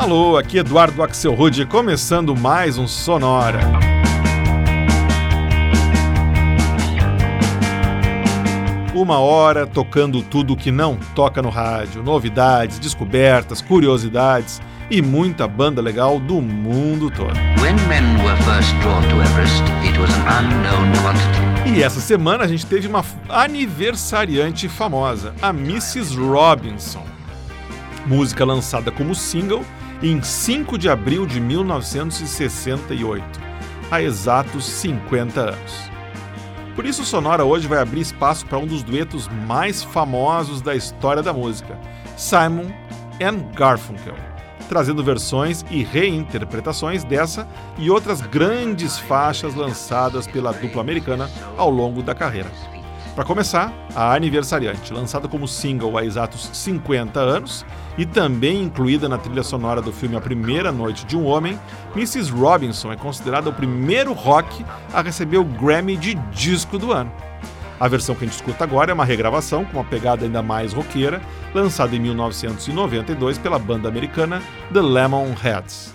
Alô, aqui Eduardo Axel Rude, começando mais um Sonora. Uma hora tocando tudo que não toca no rádio, novidades, descobertas, curiosidades e muita banda legal do mundo todo. E essa semana a gente teve uma aniversariante famosa, a Mrs. Robinson. Música lançada como single em 5 de abril de 1968, há exatos 50 anos. Por isso, Sonora hoje vai abrir espaço para um dos duetos mais famosos da história da música, Simon and Garfunkel, trazendo versões e reinterpretações dessa e outras grandes faixas lançadas pela dupla americana ao longo da carreira. Para começar, a Aniversariante, lançada como single há exatos 50 anos e também incluída na trilha sonora do filme A Primeira Noite de um Homem, Mrs. Robinson é considerada o primeiro rock a receber o Grammy de Disco do Ano. A versão que a gente escuta agora é uma regravação com uma pegada ainda mais roqueira, lançada em 1992 pela banda americana The Lemonheads.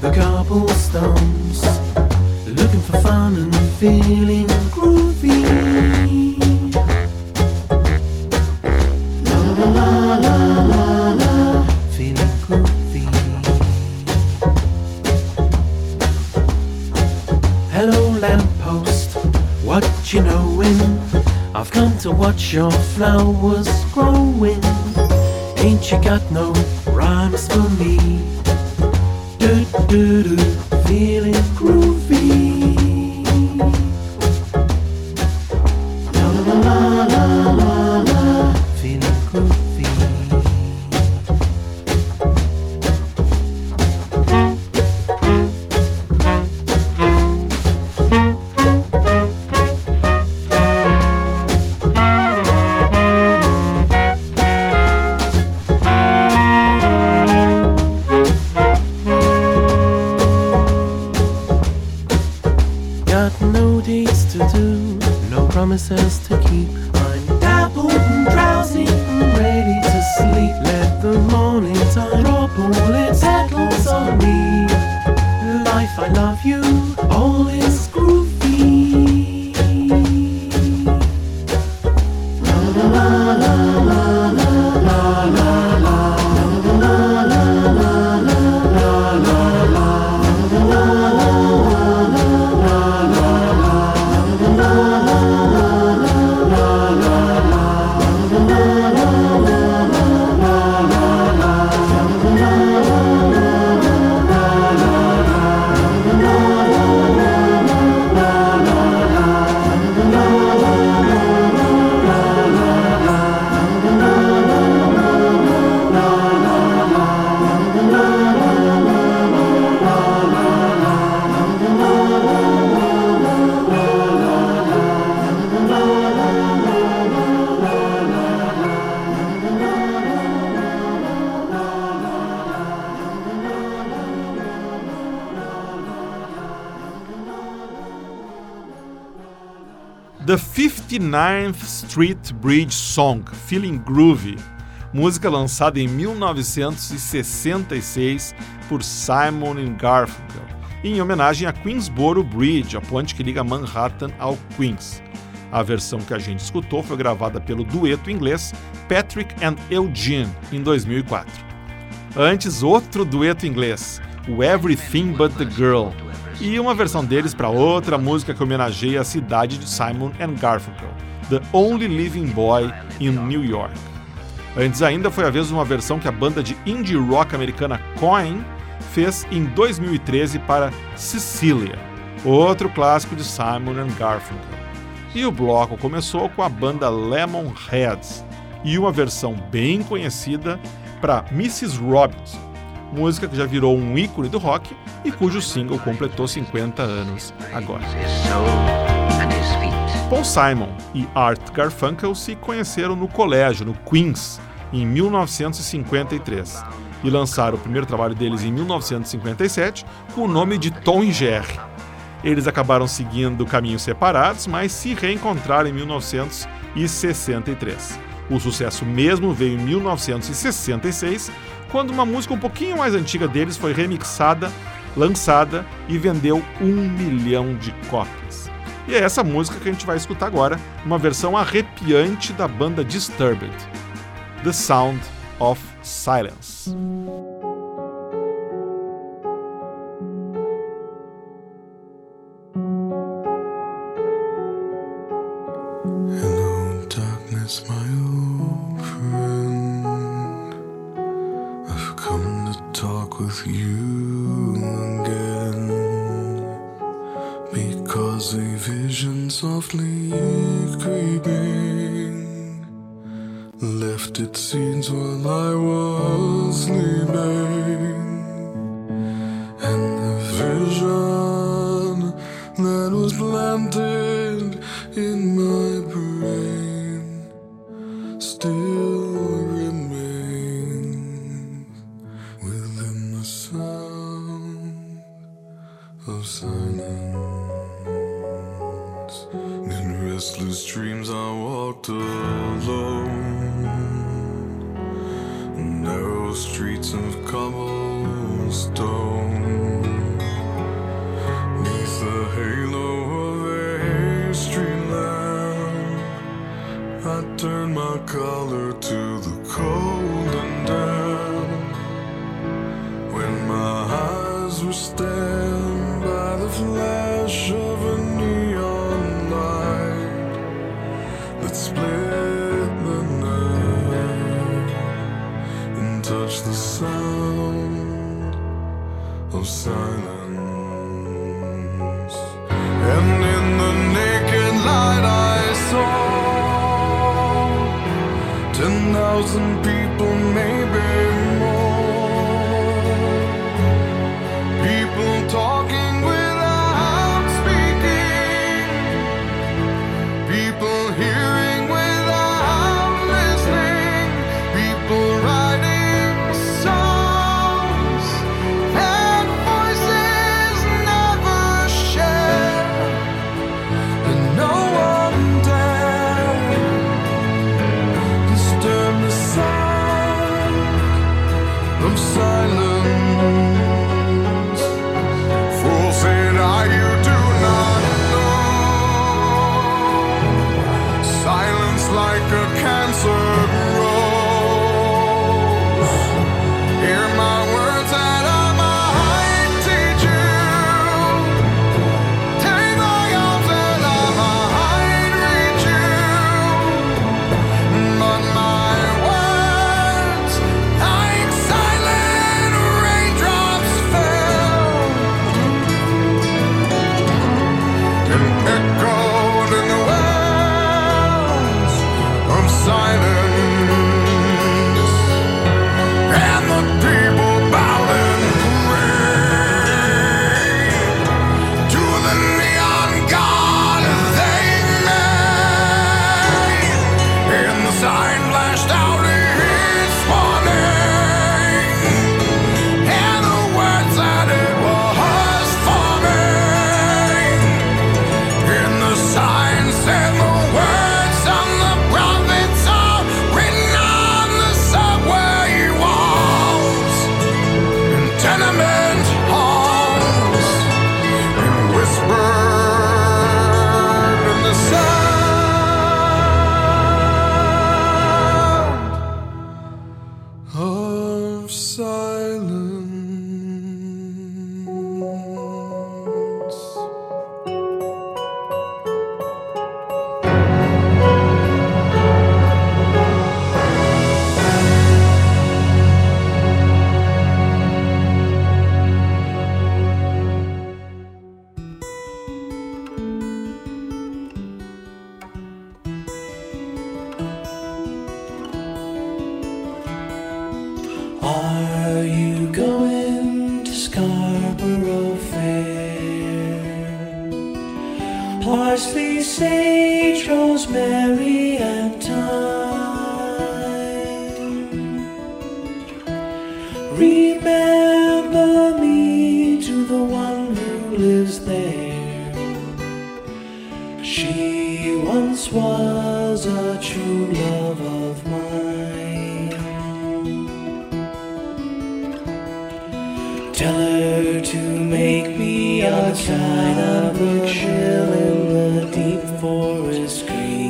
the cobblestones, looking for fun and feeling groovy. La la la la la, feeling groovy. Hello, lamppost, what you knowin'? I've come to watch your flowers growing. Ain't you got no rhymes for me? 59th Street Bridge Song, Feeling Groovy, música lançada em 1966 por Simon Garfunkel, em homenagem a Queensboro Bridge, a ponte que liga Manhattan ao Queens. A versão que a gente escutou foi gravada pelo dueto inglês Patrick and Eugene em 2004. Antes, outro dueto inglês, o Everything But the Girl, e uma versão deles para outra música que homenageia a cidade de Simon and Garfunkel, The Only Living Boy in New York. Antes ainda foi a vez de uma versão que a banda de indie rock americana Coin fez em 2013 para Cecilia, outro clássico de Simon and Garfunkel. E o bloco começou com a banda Lemonheads e uma versão bem conhecida para Mrs. Robinson, música que já virou um ícone do rock e cujo single completou 50 anos agora. Paul Simon e Art Garfunkel se conheceram no colégio, no Queens, em 1953, e lançaram o primeiro trabalho deles em 1957 com o nome de Tom e Jerry. Eles acabaram seguindo caminhos separados, mas se reencontraram em 1963. O sucesso mesmo veio em 1966, quando uma música um pouquinho mais antiga deles foi remixada, lançada e vendeu um milhão de cópias. E é essa música que a gente vai escutar agora, uma versão arrepiante da banda Disturbed, The Sound of Silence. flash of a neon light that split the night and touched the sound of silence.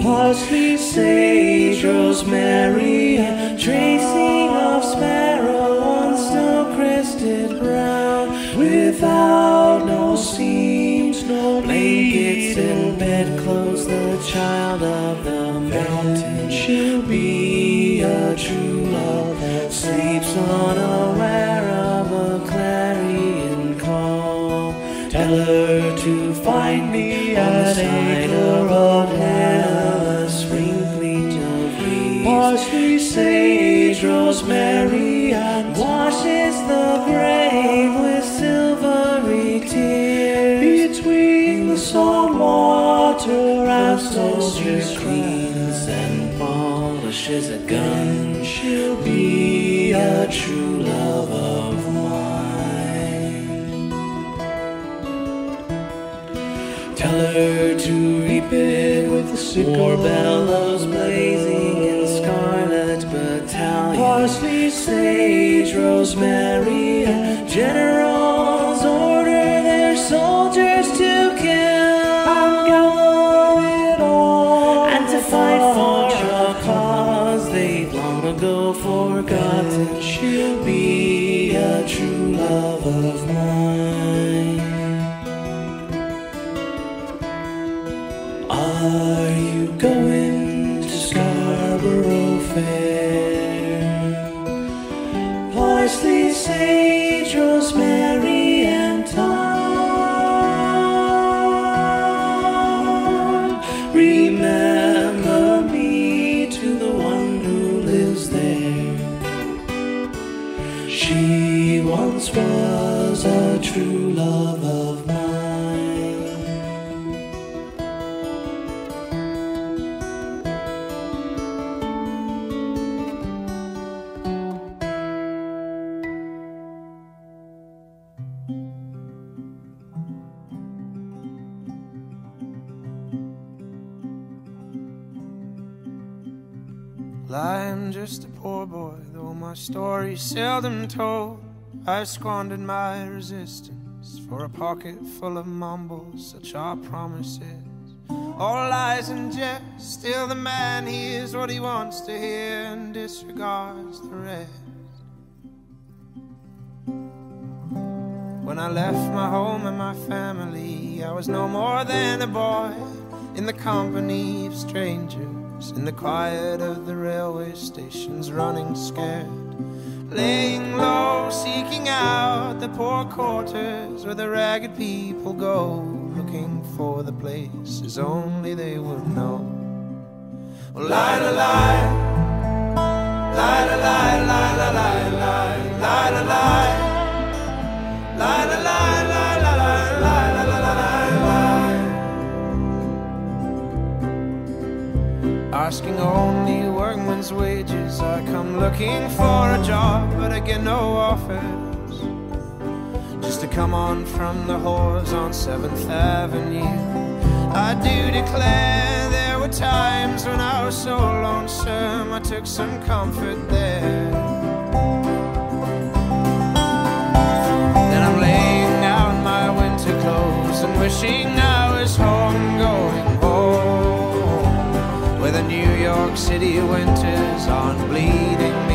parsley, sage, rosemary. gun, she'll be a true love of mine. Tell her to reap it with the sickle. War bellows blazing in scarlet battalion. Parsley, sage, rosemary. Story's seldom told. I squandered my resistance for a pocket full of mumbles, such are promises. All lies and jest, still the man hears what he wants to hear and disregards the rest. When I left my home and my family, I was no more than a boy in the company of strangers, in the quiet of the railway stations, running scared, laying low, seeking out the poor quarters where the ragged people go, looking for the places only they would know. Oh, lie, lie, lie, Asking only workman's wages, I come looking for a job, but I get no offers. Just to come on from the whores on Seventh Avenue. I do declare there were times when I was so lonesome, I took some comfort there. Then I'm laying down my winter clothes and wishing I was home, going home. Where the New York City winters aren't bleeding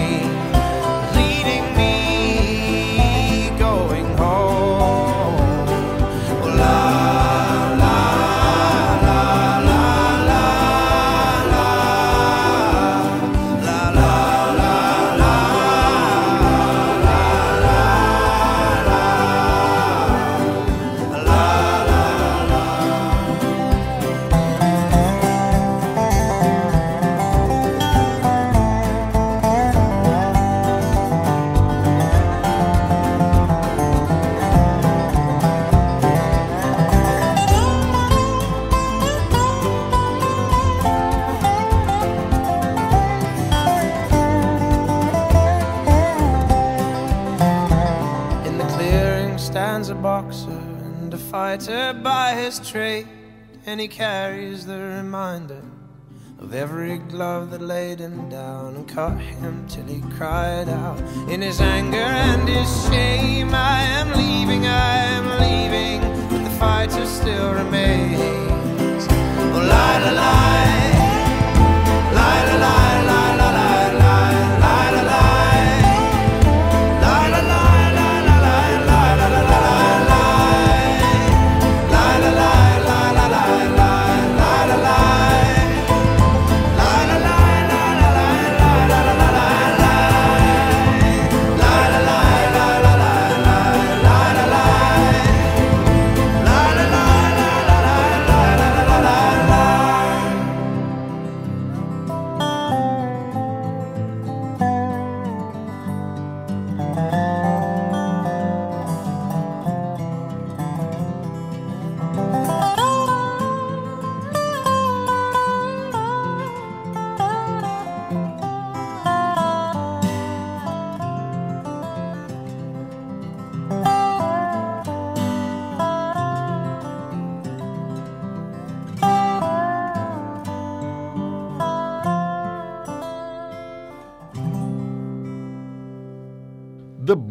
and he carries the reminder of every glove that laid him down and cut him till he cried out in his anger and his shame. I am leaving, I am leaving, but the fighter still remains. Oh, lie, lie, lie. Lie, lie,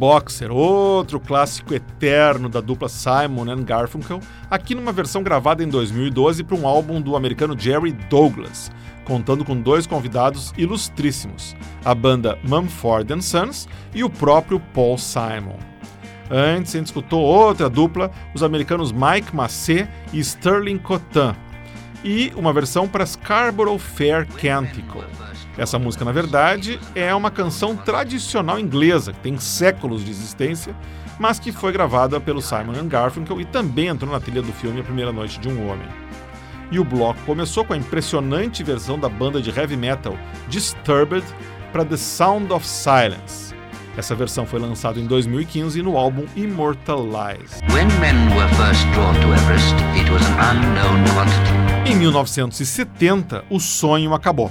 Boxer, outro clássico eterno da dupla Simon and Garfunkel, aqui numa versão gravada em 2012 para um álbum do americano Jerry Douglas, contando com dois convidados ilustríssimos, a banda Mumford Sons e o próprio Paul Simon. Antes, a gente escutou outra dupla, os americanos Mike Massey e Sterling Cotan, e uma versão para Scarborough Fair Canticle. Essa música, na verdade, é uma canção tradicional inglesa, que tem séculos de existência, mas que foi gravada pelo Simon Garfunkel e também entrou na trilha do filme A Primeira Noite de um Homem. E o bloco começou com a impressionante versão da banda de heavy metal Disturbed para The Sound of Silence. Essa versão foi lançada em 2015 no álbum Immortalize. Em 1970, o sonho acabou.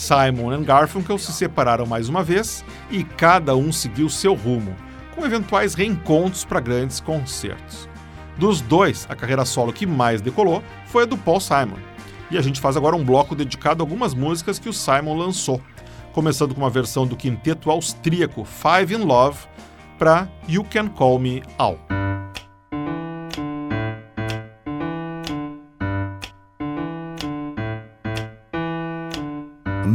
Simon e Garfunkel se separaram mais uma vez e cada um seguiu seu rumo, com eventuais reencontros para grandes concertos. Dos dois, a carreira solo que mais decolou foi a do Paul Simon. E a gente faz agora um bloco dedicado a algumas músicas que o Simon lançou, começando com uma versão do quinteto austríaco Five in Love para You Can Call Me Al.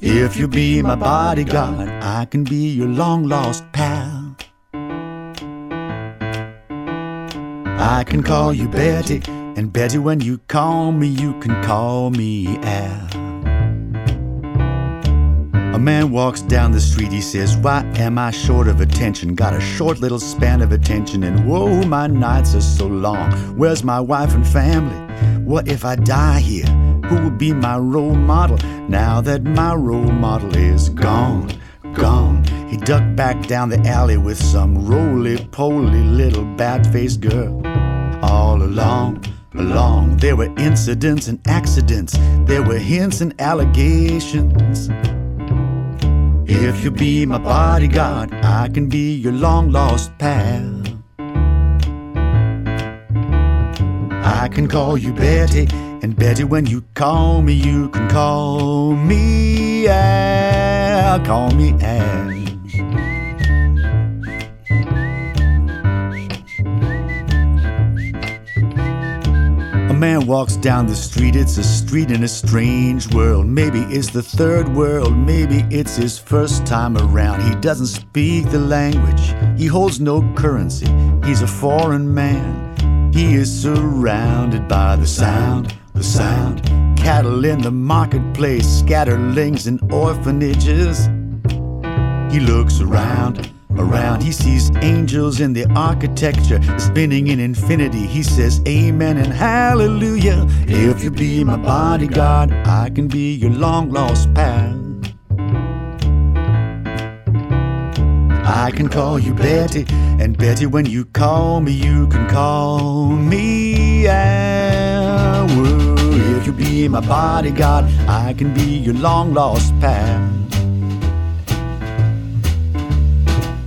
If you be my bodyguard, I can be your long lost pal. I can call you Betty, and Betty, when you call me, you can call me Al. A man walks down the street, he says, Why am I short of attention? Got a short little span of attention, and whoa, my nights are so long. Where's my wife and family? What if I die here? Who will be my role model now that my role model is gone? Gone. He ducked back down the alley with some roly poly little bat faced girl. All along, along, there were incidents and accidents, there were hints and allegations. If you be my bodyguard, I can be your long lost pal. I can call you Betty, and Betty, when you call me, you can call me Al. Call me Al. A man walks down the street, it's a street in a strange world. Maybe it's the third world, maybe it's his first time around. He doesn't speak the language, he holds no currency, he's a foreign man. He is surrounded by the sound, the sound. Cattle in the marketplace, scatterlings in orphanages. He looks around, around. He sees angels in the architecture, spinning in infinity. He says, Amen and Hallelujah. If you be my bodyguard, I can be your long lost pal. I can call you Betty, and Betty, when you call me, you can call me Al. Be my bodyguard, I can be your long lost pal.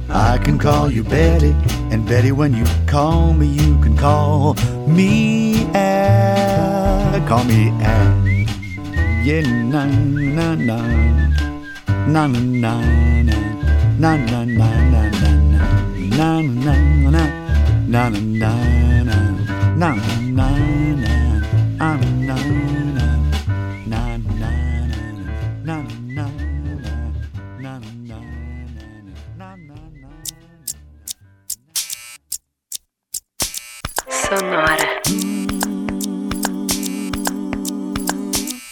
I can call you Betty, and Betty, when you call me, you can call me Al. Call me Al. Yeah, na na na. Na na na na. Na na na na na na. Na na na na. Na na na na. Na Sonora.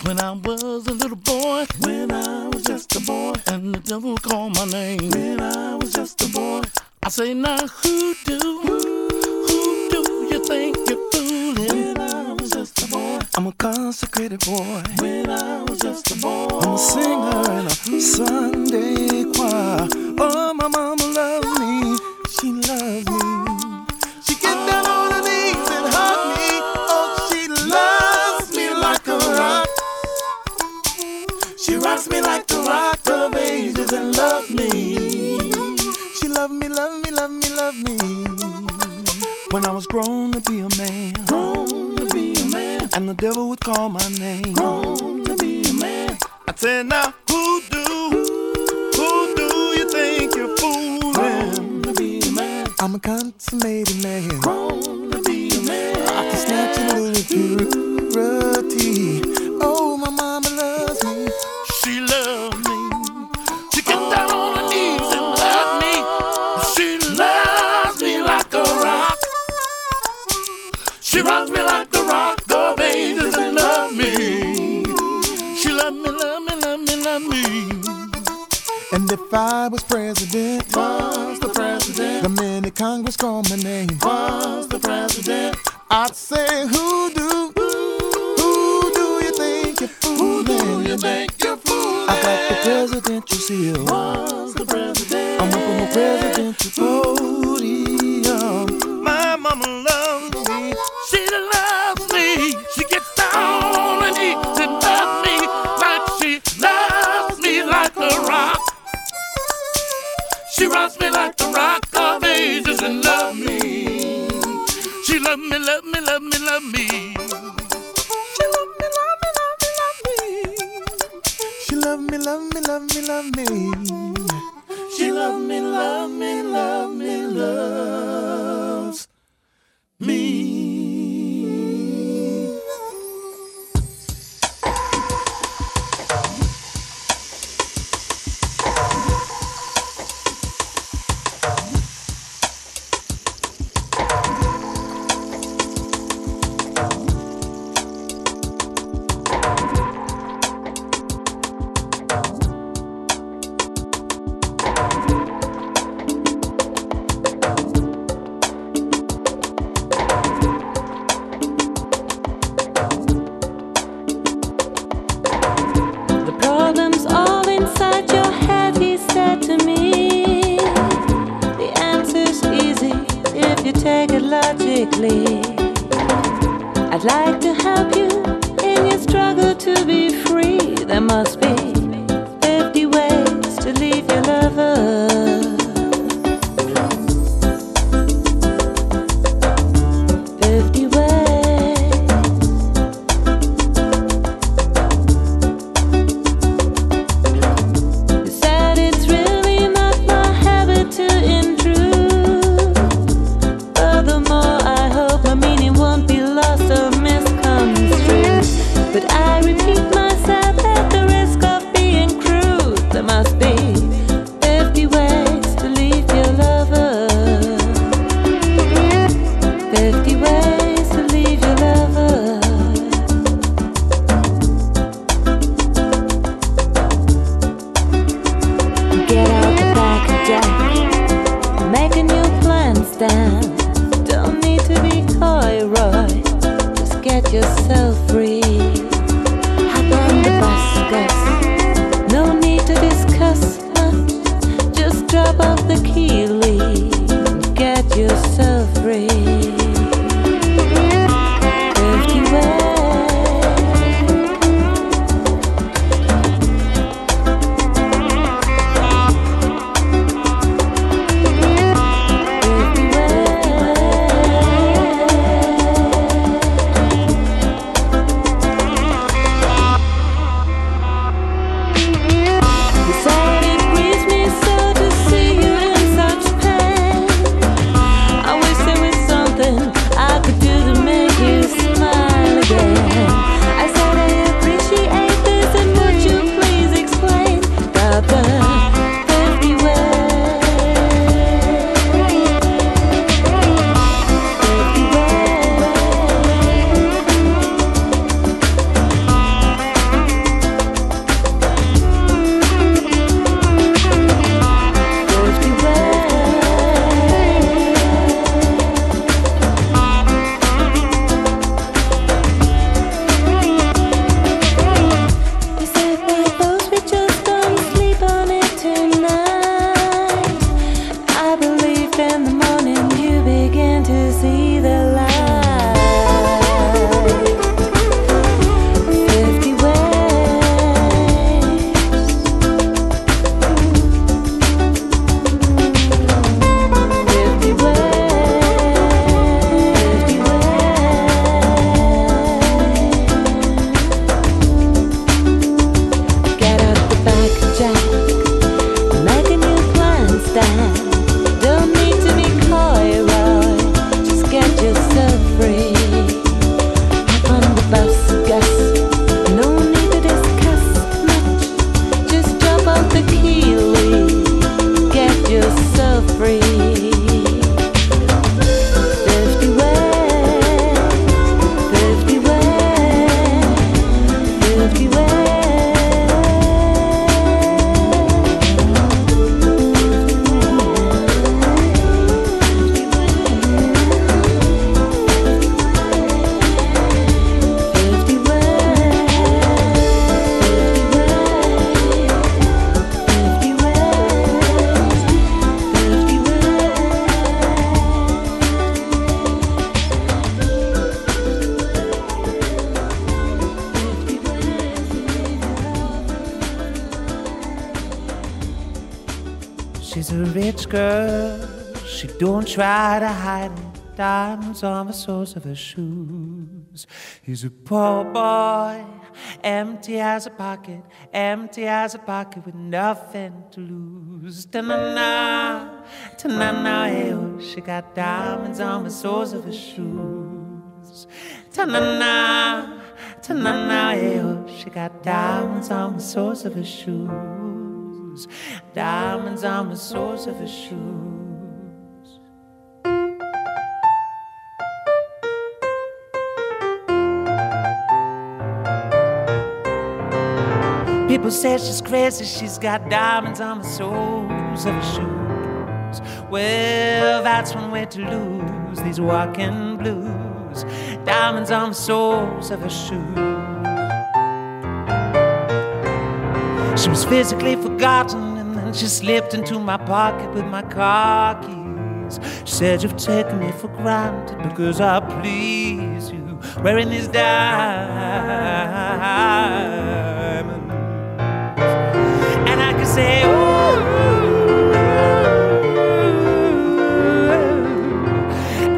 When I was a little boy, when I was just a boy, and the devil called my name. When I was just a boy, I say now who do, who do you think you're fooling? When I was just a boy, I'm a consecrated boy. When I was just a boy, I'm a singer in a Sunday choir my mama loved me. She loved me. She get down on her knees and hug me. Oh, she loves me like a rock. She rocks me like the rock of ages and loves me. She loved me, loved me, loved me, loved me. When I was grown to be a man, grown to be a man, and the devil would call my name, grown to be a man. I said, now who? I'm a consummated man, grown to be a man. I can snatch a little purity. Oh, my mama loves me. She loves me. She get down on her knees and love me. She loves me like a rock. She rocks me like the rock of ages and love me. She love me, love me, love me, love me. And if I was president, was the president, the minute Congress called my name, was the president, I'd say, who do, who do you think you're fooling? Who do you think you're fooling? I got the presidential seal, was the president, I'm up on the presidential podium. Diamonds on the soles of her shoes. He's a poor boy, empty as a pocket, empty as a pocket with nothing to lose. Ta-na-na, ta-na-na, hey, she got diamonds on the soles of her shoes. Ta-na-na, ta-na-na, hey, she got diamonds on the soles of her shoes. Diamonds on the soles of her shoes. People say she's crazy, she's got diamonds on the soles of her shoes. Well, that's one way to lose these walking blues. Diamonds on the soles of her shoes. She was physically forgotten, and then she slipped into my pocket with my car keys. She said, You've taken me for granted because I please you, wearing these diamonds. Say, Ooh,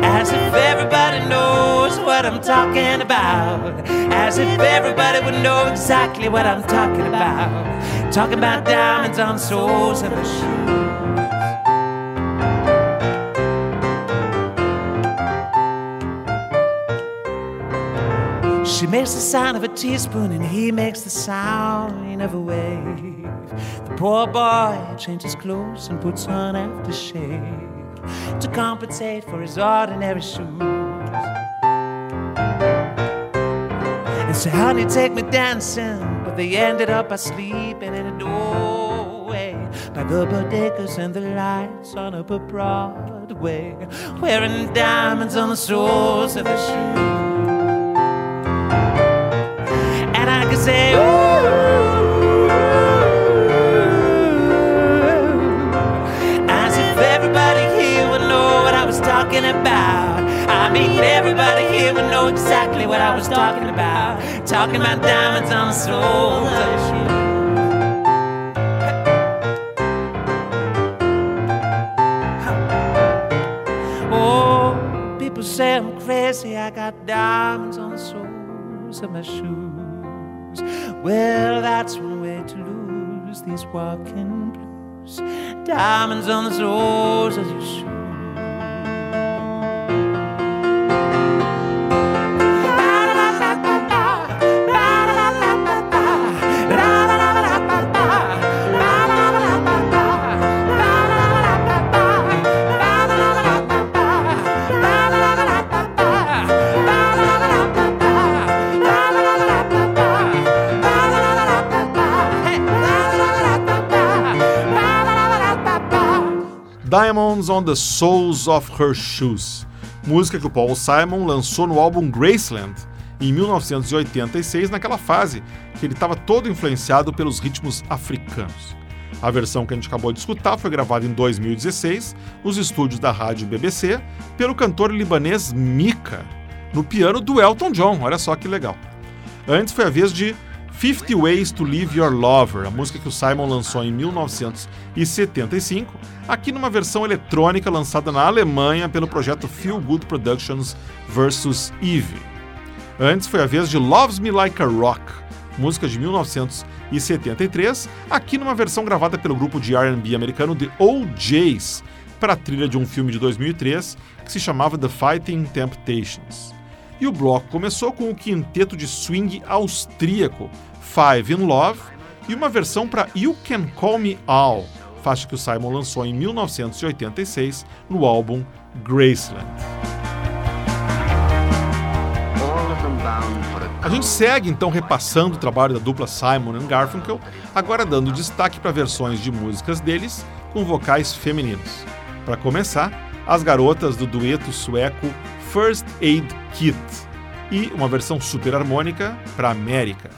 as if everybody knows what I'm talking about. As if everybody would know exactly what I'm talking about. Talking about diamonds on soles of her shoes. She makes the sound of a teaspoon and he makes the sound of a wave. The poor boy changes clothes and puts on aftershave to compensate for his ordinary shoes. And say, honey, take me dancing, but they ended up by sleeping in a doorway by the bodegas and the lights on up a Broadway, wearing diamonds on the soles of their shoes. Say, ooh, as if everybody here would know what I was talking about. I mean, everybody here would know exactly what I was talking about. Talking about diamonds on the soles of shoes. Oh, people say I'm crazy. I got diamonds on the soles of my shoes. Well, that's one way to lose these walking blues. Diamonds on the soles of your shoes. Diamonds on the Soles of Her Shoes, música que o Paul Simon lançou no álbum Graceland em 1986, naquela fase que ele estava todo influenciado pelos ritmos africanos. A versão que a gente acabou de escutar foi gravada em 2016 nos estúdios da rádio BBC pelo cantor libanês Mika, no piano do Elton John. Olha só que legal. Antes foi a vez de 50 Ways to Leave Your Lover, a música que o Simon lançou em 1975, aqui numa versão eletrônica lançada na Alemanha pelo projeto Feel Good Productions vs. Eve. Antes foi a vez de Loves Me Like a Rock, música de 1973, aqui numa versão gravada pelo grupo de R&B americano The OJs, para a trilha de um filme de 2003 que se chamava The Fighting Temptations. E o bloco começou com o quinteto de swing austríaco Five in Love e uma versão para You Can Call Me Al, faixa que o Simon lançou em 1986 no álbum Graceland. A gente segue então repassando o trabalho da dupla Simon and Garfunkel, agora dando destaque para versões de músicas deles com vocais femininos. Para começar, as garotas do dueto sueco First Aid Kit e uma versão super harmônica para América.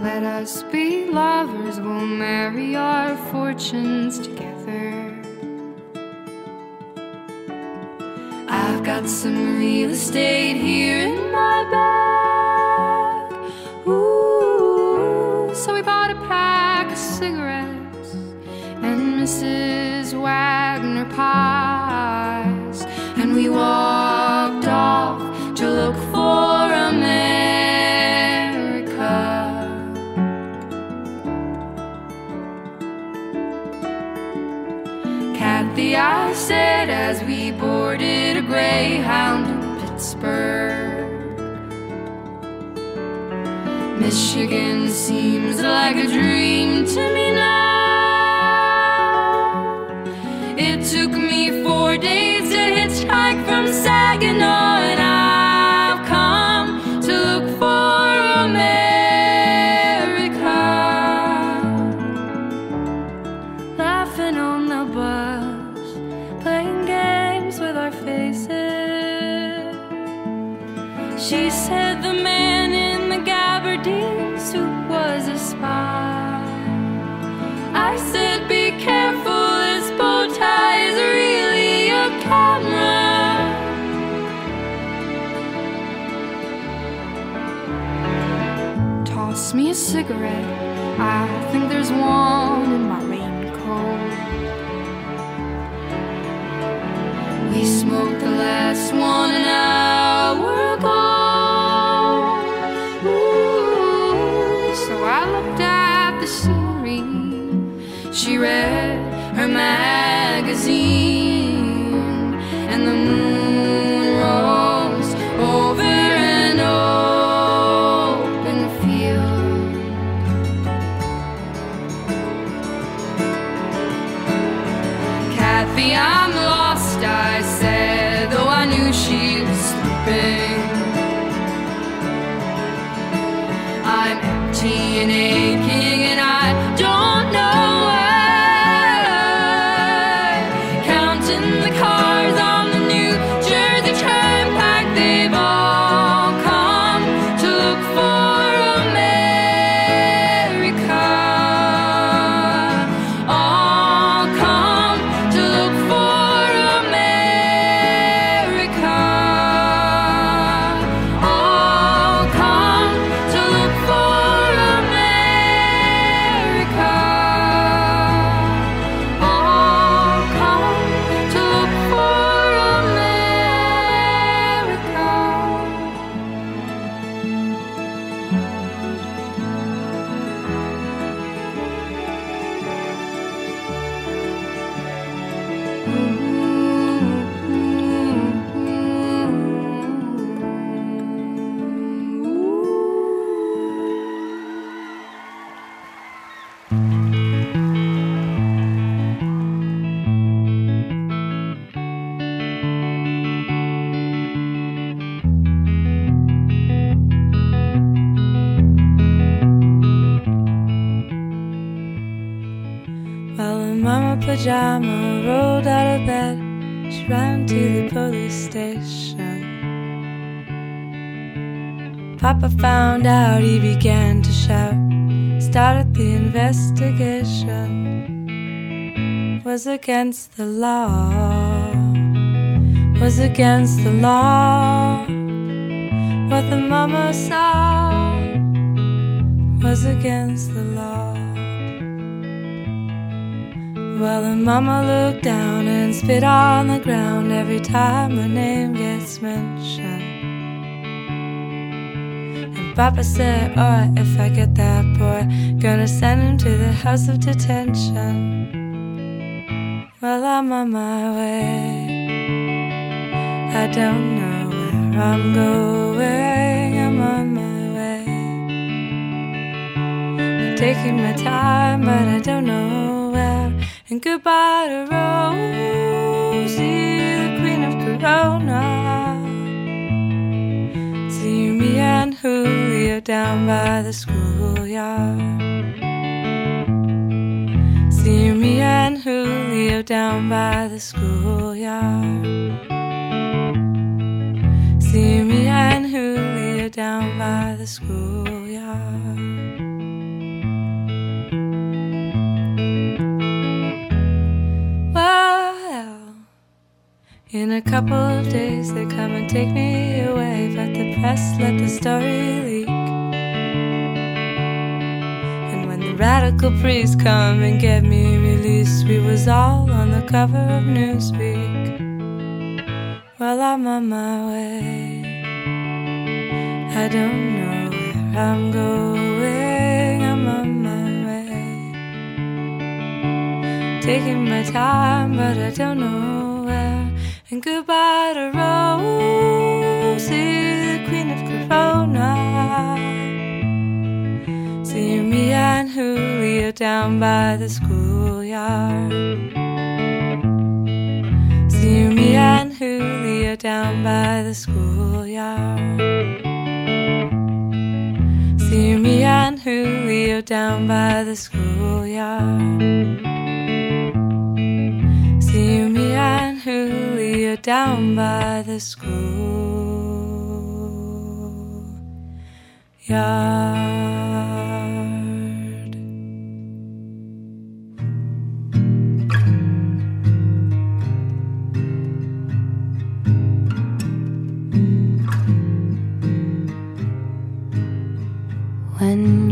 Let us be lovers will marry our fortunes got some real estate here in my bag. Ooh, so we bought a pack of cigarettes and Mrs. Wagner pies, Michigan seems like a dream to me now. It took me four days to hitchhike from Saginaw, cigarette. I think there's one empty and aching, and I Was against the law, was against the law. What the mama saw was against the law. Well, the mama looked down and spit on the ground every time her name gets mentioned. And Papa said, Alright, if I get that boy, gonna send him to the house of detention. Well, I'm on my way. I don't know where I'm going, I'm on my way. I'm taking my time, but I don't know where. And goodbye to Rosie, the queen of Corona. See me and Julio down by the schoolyard. See me and Julio down by the schoolyard. See me and Julio down by the schoolyard. Well, in a couple of days they come and take me away, but the press let the story leak. Radical priests come and get me released, we was all on the cover of Newsweek. Well, I'm on my way. I don't know where I'm going. I'm on my way. Taking my time, but I don't know where. And goodbye to Rosie, the queen of Corona. See me and Julio down by the schoolyard. See me and Julio down by the schoolyard. See me and Julio down by the schoolyard. See me and Julio down by the school yard. When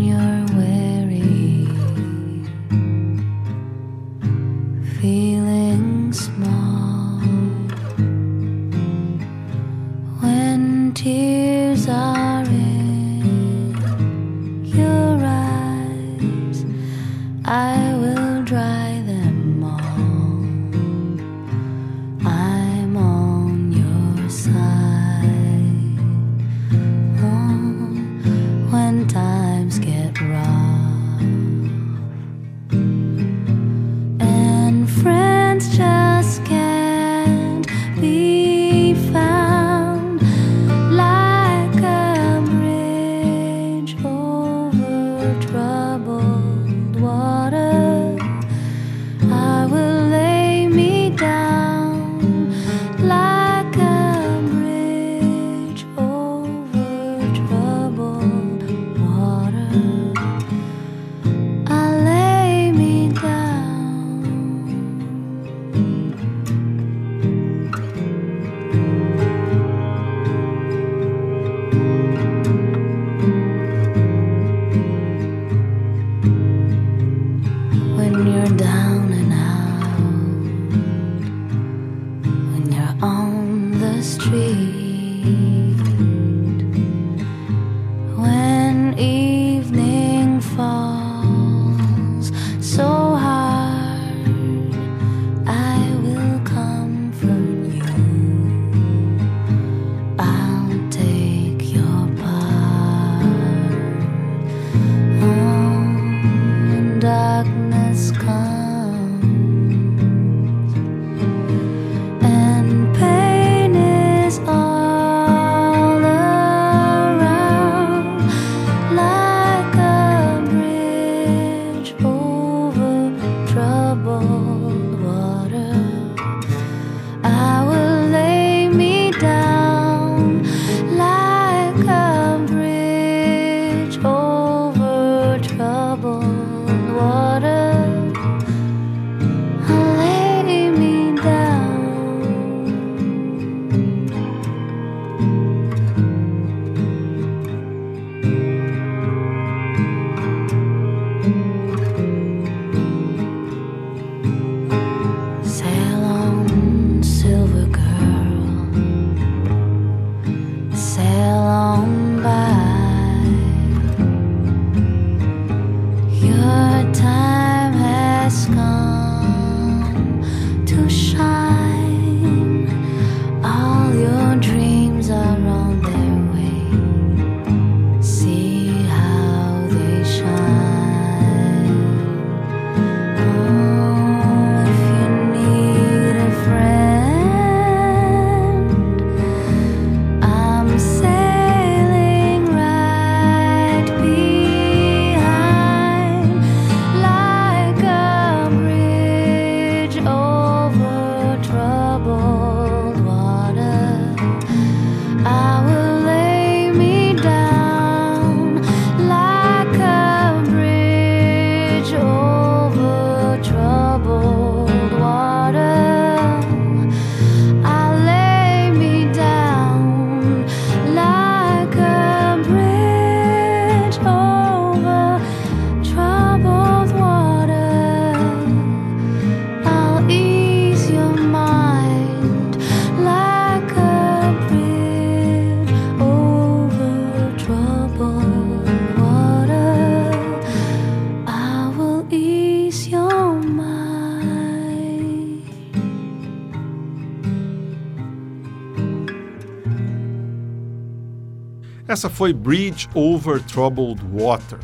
Essa foi Bridge Over Troubled Water,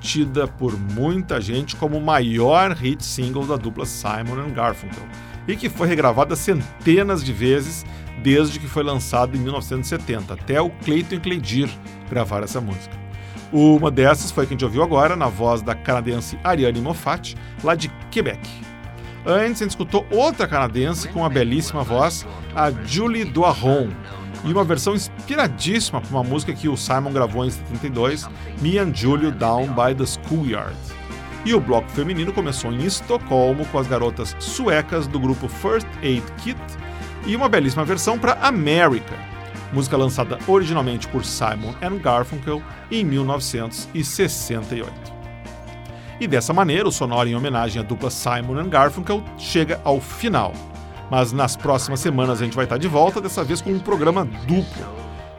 tida por muita gente como o maior hit single da dupla Simon Garfunkel, e que foi regravada centenas de vezes desde que foi lançado em 1970, até o Clayton Claydir gravar essa música. Uma dessas foi a que a gente ouviu agora, na voz da canadense Ariane Moffat, lá de Quebec. Antes, a gente escutou outra canadense com a belíssima voz, a Julie Doiron, e uma versão inspiradíssima para uma música que o Simon gravou em 72, Me and Julio Down by the Schoolyard. E o bloco feminino começou em Estocolmo com as garotas suecas do grupo First Aid Kit e uma belíssima versão para America, música lançada originalmente por Simon and Garfunkel em 1968. E dessa maneira, o sonoro em homenagem à dupla Simon and Garfunkel chega ao final. Mas nas próximas semanas a gente vai estar de volta, dessa vez com um programa duplo.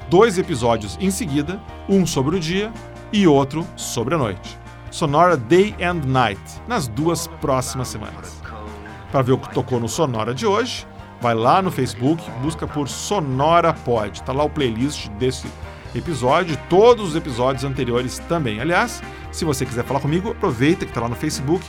Dois episódios em seguida, um sobre o dia e outro sobre a noite. Sonora Day and Night, nas duas próximas semanas. Para ver o que tocou no Sonora de hoje, vai lá no Facebook, busca por Sonora Pod. Tá lá o playlist desse episódio, todos os episódios anteriores também. Aliás, se você quiser falar comigo, aproveita que está lá no Facebook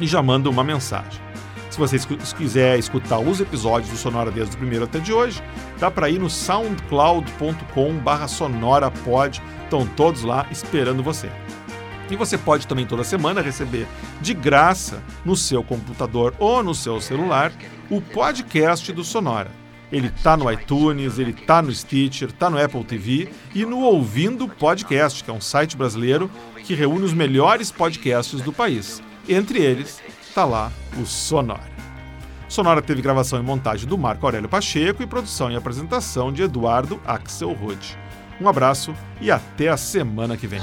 e já manda uma mensagem. Se você quiser escutar os episódios do Sonora desde o primeiro até de hoje, dá para ir no soundcloud.com/sonorapod. Estão todos lá esperando você. E você pode também toda semana receber de graça no seu computador ou no seu celular o podcast do Sonora. Ele tá no iTunes, ele tá no Stitcher, tá no Apple TV e no Ouvindo Podcast, que é um site brasileiro que reúne os melhores podcasts do país. Entre eles, tá lá o Sonora. Sonora teve gravação e montagem do Marco Aurélio Pacheco e produção e apresentação de Eduardo Axel Rude. Um abraço e até a semana que vem.